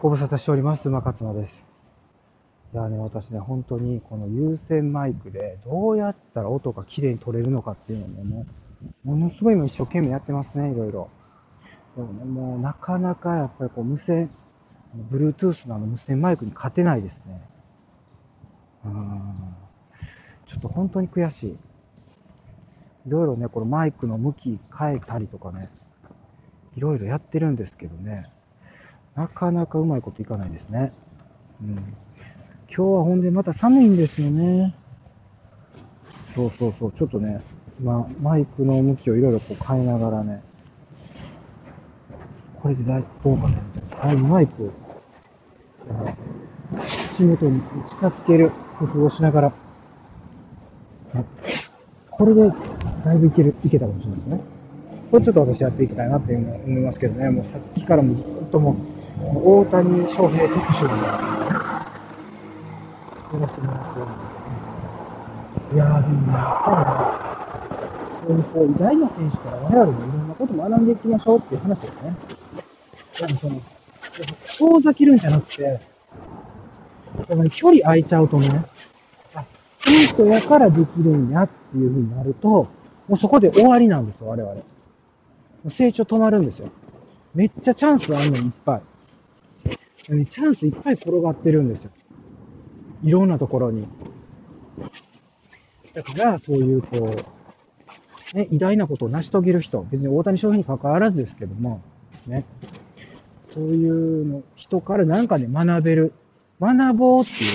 ご無沙汰しております。馬勝間です。いやね、私ね、本当にこの有線マイクでどうやったら音が綺麗に取れるのかっていうのをね、も、のすごい今一生懸命やってますね、いろいろ。でもね、もうなかなかやっぱりこう無線、Bluetooth のあの無線マイクに勝てないですね。うん。ちょっと本当に悔しい。いろいろね、このマイクの向き変えたりとかね、いろいろやってるんですけどね、なかなかうまいこといかないですね。うん。今日はほんでまた寒いんですよね。そうそうそう、ちょっとね、今、マイクの向きをいろいろこう変えながらね、これで大どうかね、はい、マイクを、口元に近づける工夫をしながら、これでだいぶいける、いけたかもしれないですね。これちょっと私やっていきたいなっていうの思いますけどね、もうさっきからもずっともう、大谷翔平特集みたいな、やらせてもらって、いやー、でも、やっぱりね、そういうこう、偉大な選手から我々もいろんなこと学んでいきましょうっていう話ですね。やはりその、遠ざけるんじゃなくて、やっぱり距離空いちゃうとね、あ、その人やからできるんやっていう風になると、もうそこで終わりなんですよ、我々。成長止まるんですよ。めっちゃチャンスあるのにいっぱい。チャンスいっぱい転がってるんですよ。いろんなところに。だから、そういう、こう、ね、偉大なことを成し遂げる人、別に大谷翔平に関わらずですけども、ね、そういうの、人からなんかね、学べる。学ぼうってい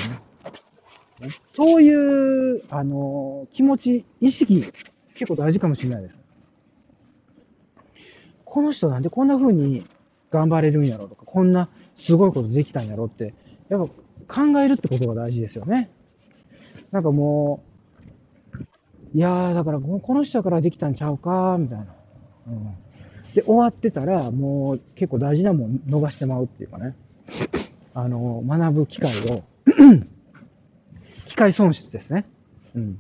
うね。そういう、あの、気持ち、意識、結構大事かもしれないです。この人なんでこんな風に頑張れるんやろうとか、こんなすごいことできたんやろって、やっぱ考えるってことが大事ですよね。なんかもう、いやー、だからこの人からできたんちゃうか、みたいな。うん。で、終わってたら、もう結構大事なもん逃してまうっていうかね。あの、学ぶ機会を機械損失ですね。うん。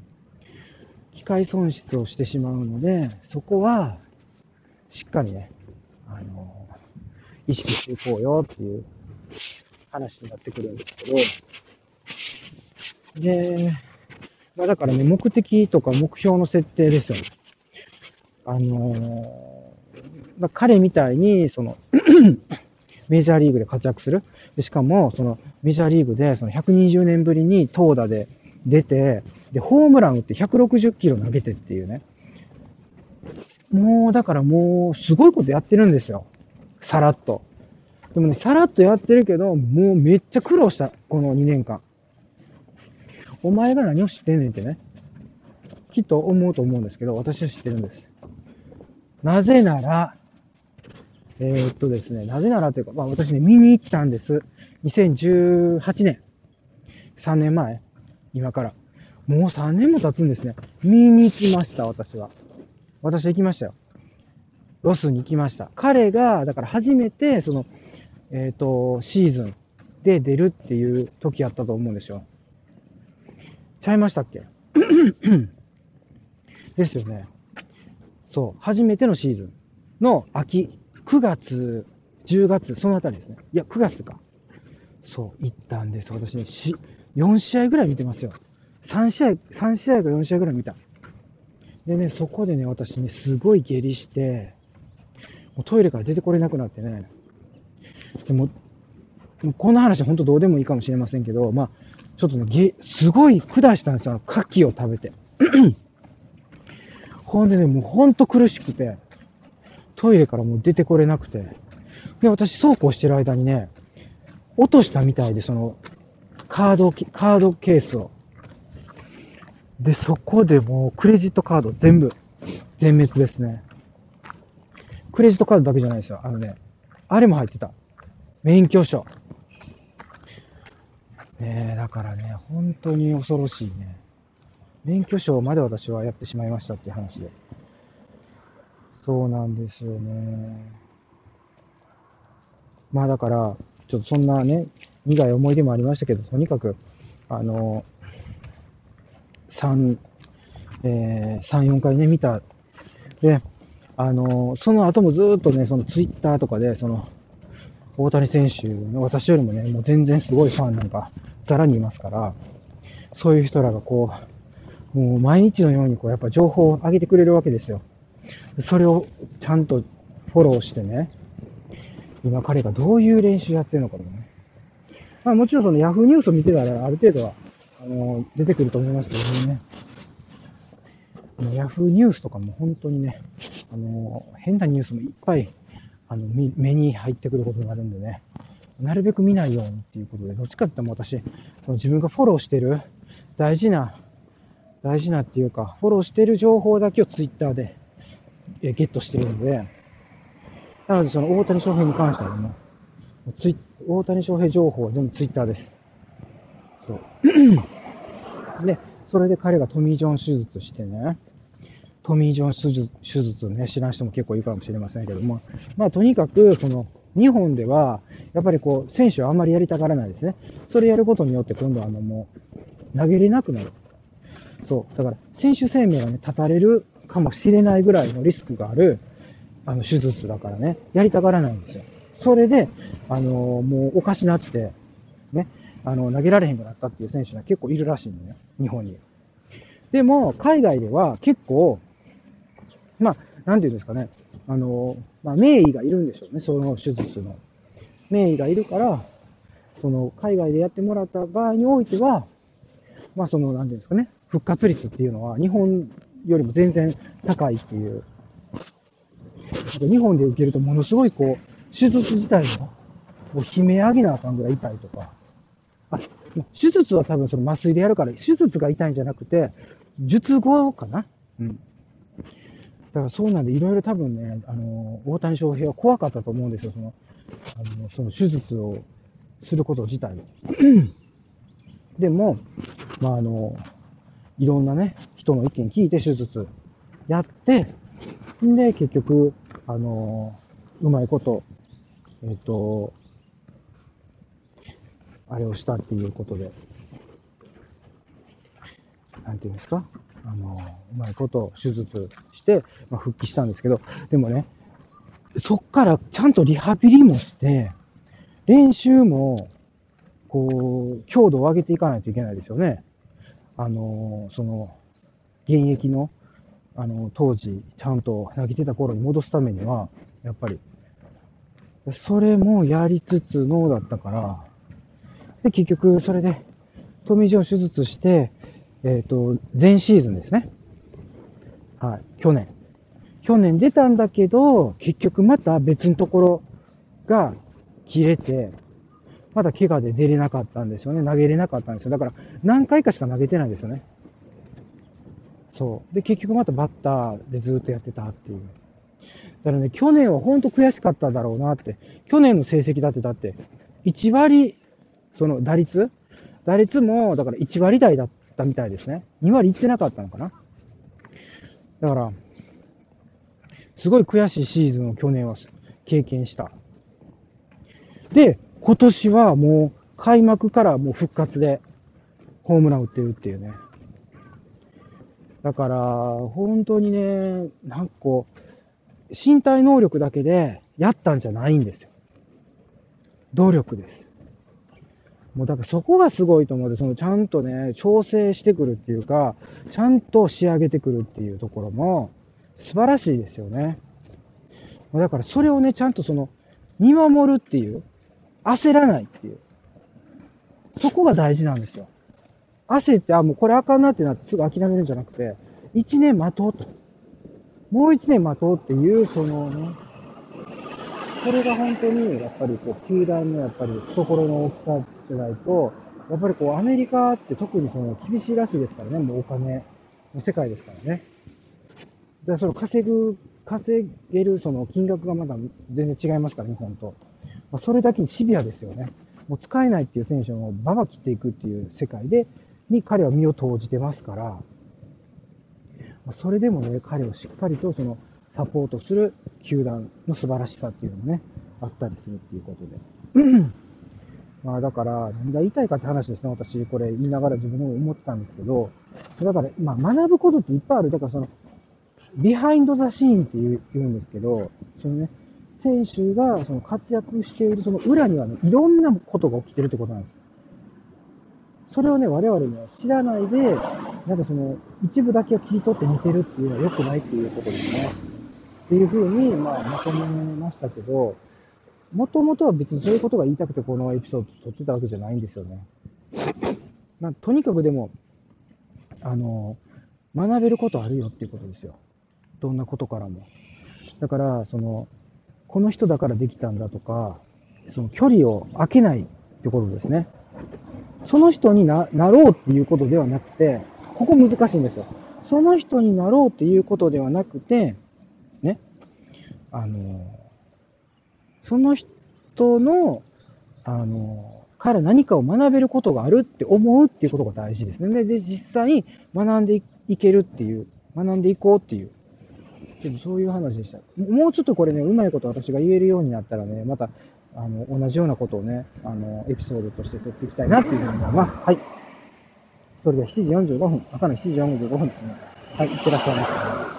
機械損失をしてしまうので、そこは、しっかりね、あの、意識していこうよっていう話になってくるんですけど、で、まあだからね、目的とか目標の設定ですよね。あのまあ、彼みたいに、その メジャーリーグで活躍する。しかも、そのメジャーリーグで、その120年ぶりに投打で出て、で、ホームラン打って160キロ投げてっていうね。もう、だからもう、すごいことやってるんですよ。さらっと。でもね、さらっとやってるけど、もうめっちゃ苦労した。この2年間。お前が何を知ってんねんってね。きっと思うと思うんですけど、私は知ってるんです。なぜなら、えー、っとですね、なぜならというか、まあ私ね、見に行ったんです。2018年。3年前。今から。もう3年も経つんですね。見に行きました、私は。私行きましたよ。ロスに行きました。彼が、だから初めて、その、えっ、ー、と、シーズンで出るっていう時やったと思うんですよ。ちゃいましたっけ？ですよね。そう、初めてのシーズンの秋、9月、10月、そのあたりですね。いや、9月か。そう、行ったんです。私ね、し、4試合ぐらい見てますよ。3試合、3試合か4試合ぐらい見た。でね、そこでね、私ね、すごい下痢して、もうトイレから出てこれなくなってね。でも、こんな話本当どうでもいいかもしれませんけど、まあ、ちょっとね、すごい下したんですよ。牡蠣を食べて。ほんでね、もうほんと苦しくて、トイレからもう出てこれなくて。で、私、そうこうしてる間にね、落としたみたいで、その、カード、カードケースを。で、そこでもう、クレジットカード全部、全滅ですね。クレジットカードだけじゃないですよ。あのね、あれも入ってた。免許証。ねえ、だからね、本当に恐ろしいね。免許証まで私はやってしまいましたっていう話で。そうなんですよね。まあだから、ちょっとそんなね、苦い思い出もありましたけど、とにかく、あの、3、えー、3、4回ね、見た。で、あの、その後もずっとね、そのツイッターとかで、その、大谷選手の、私よりもね、もう全然すごいファンなんか、ざらにいますから、そういう人らがこう、もう毎日のようにこう、やっぱ情報を上げてくれるわけですよ。それをちゃんとフォローしてね、今彼がどういう練習やってるのかもね。まあもちろんその Yahoo ニュースを見てたらある程度は、あの、出てくると思いますけどね。Yahoo ニュースとかも本当にね、あの、変なニュースもいっぱい、あの、目に入ってくることになるんでね、なるべく見ないようにっていうことで、どっちかって言ったら私、自分がフォローしてる大事な、大事なっていうか、フォローしてる情報だけを Twitter でゲットしてるんで、なのでその大谷翔平に関してはね、ツイ大谷翔平情報は全部 Twitter です。そう。で、それで彼がトミー・ジョン手術してね、トミー・ジョン手術ね、知らん人も結構いるかもしれませんけども、まあとにかく、その、日本では、やっぱりこう、選手はあんまりやりたがらないですね。それやることによって今度はあのもう、投げれなくなる。そう。だから、選手生命がね、立たれるかもしれないぐらいのリスクがある、あの、手術だからね、やりたがらないんですよ。それで、あの、もうおかしなって、ね、あの、投げられへんくなったっていう選手が結構いるらしいんだよ。日本に。でも、海外では結構、まあ、なんていうんですかね、あの、まあ、名医がいるんでしょうね、その手術の。名医がいるから、その、海外でやってもらった場合においては、まあ、その、なんていうんですかね、復活率っていうのは、日本よりも全然高いっていう。あと日本で受けるとものすごいこう、手術自体が、もう悲鳴上げなあかんぐらい痛いとか。あ、手術は多分その麻酔でやるから、手術が痛いんじゃなくて、術後かなうん。だからそうなんで、いろいろ多分ね、あの、大谷翔平は怖かったと思うんですよ、その、あの、その手術をすること自体。でも、まあ、あの、いろんなね、人の意見聞いて手術やって、んで、結局、あの、うまいこと、えっ、と、あれをしたっていうことで、なんていうんですか？あの、うまいこと手術して、まあ、復帰したんですけど、でもね、そっからちゃんとリハビリもして、練習も、こう、強度を上げていかないといけないですよね。あの、その、現役の、あの、当時、ちゃんと投げてた頃に戻すためには、やっぱり、それもやりつつノーだったから、で、結局、それで、トミー・ジョン手術して、えっ、ー、と、前シーズンですね。はい、去年。去年出たんだけど、結局また別のところが切れて、まだ怪我で出れなかったんですよね。投げれなかったんですよ。だから何回かしか投げてないんですよね。そう。で、結局またバッターでずっとやってたっていう。だからね、去年は本当悔しかっただろうなって。去年の成績だってだって、1割、その打率？打率も、だから1割台だっったみたいですね。2割いってなかったのかな。だから、すごい悔しいシーズンを去年は経験した。で、今年はもう開幕からもう復活でホームラン打ってるっていうね。だから、本当にね、なんかこう、身体能力だけでやったんじゃないんですよ。努力です。もうだからそこがすごいと思うで、そのちゃんとね、調整してくるっていうか、ちゃんと仕上げてくるっていうところも素晴らしいですよね。だからそれをね、ちゃんとその、見守るっていう、焦らないっていう。そこが大事なんですよ。焦って、あ、もうこれあかんなってなってすぐ諦めるんじゃなくて、一年待とうと。もう一年待とうっていう、そのね、これが本当に、やっぱりこう、球団のやっぱり懐の大きさじゃないと、やっぱりこう、アメリカって特にその厳しいらしいですからね、もうお金の世界ですからね。で、その稼ぐ、稼げるその金額がまだ全然違いますからね、本当。まあ、それだけにシビアですよね。もう使えないっていう選手をババ切っていくっていう世界で、に彼は身を投じてますから、それでもね、彼をしっかりとそのサポートする球団の素晴らしさっていうのもね、あったりするっていうことで。まあだから、何が言いたいかって話ですね。私、これ言いながら自分も思ってたんですけど、だから、まあ学ぶことっていっぱいある。だからその、ビハインドザシーンって言うんですけど、そのね、選手がその活躍しているその裏にはね、いろんなことが起きてるってことなんです。それをね、我々ね、知らないで、なんかその、一部だけを切り取って見てるっていうのは良くないっていうことですね。っていうふうに、まあ、まとめましたけど、もともとは別にそういうことが言いたくてこのエピソード撮ってたわけじゃないんですよね。まあ、とにかくでも、あの、学べることあるよっていうことですよ。どんなことからも。だから、その、この人だからできたんだとか、その距離を空けないってことですね。その人にななろうっていうことではなくて、ここ難しいんですよ。その人になろうっていうことではなくて、ね、あの、その人の、あの、から何かを学べることがあるって思うっていうことが大事ですね。で、実際学んでいけるっていう、学んでいこうっていう、ちょっとそういう話でした。もうちょっとこれね、うまいこと私が言えるようになったらね、また、あの、同じようなことをね、あの、エピソードとして撮っていきたいなっていうふうに思います。はい。それでは7時45分、朝の7時45分ですね。はい、いってらっしゃいませ。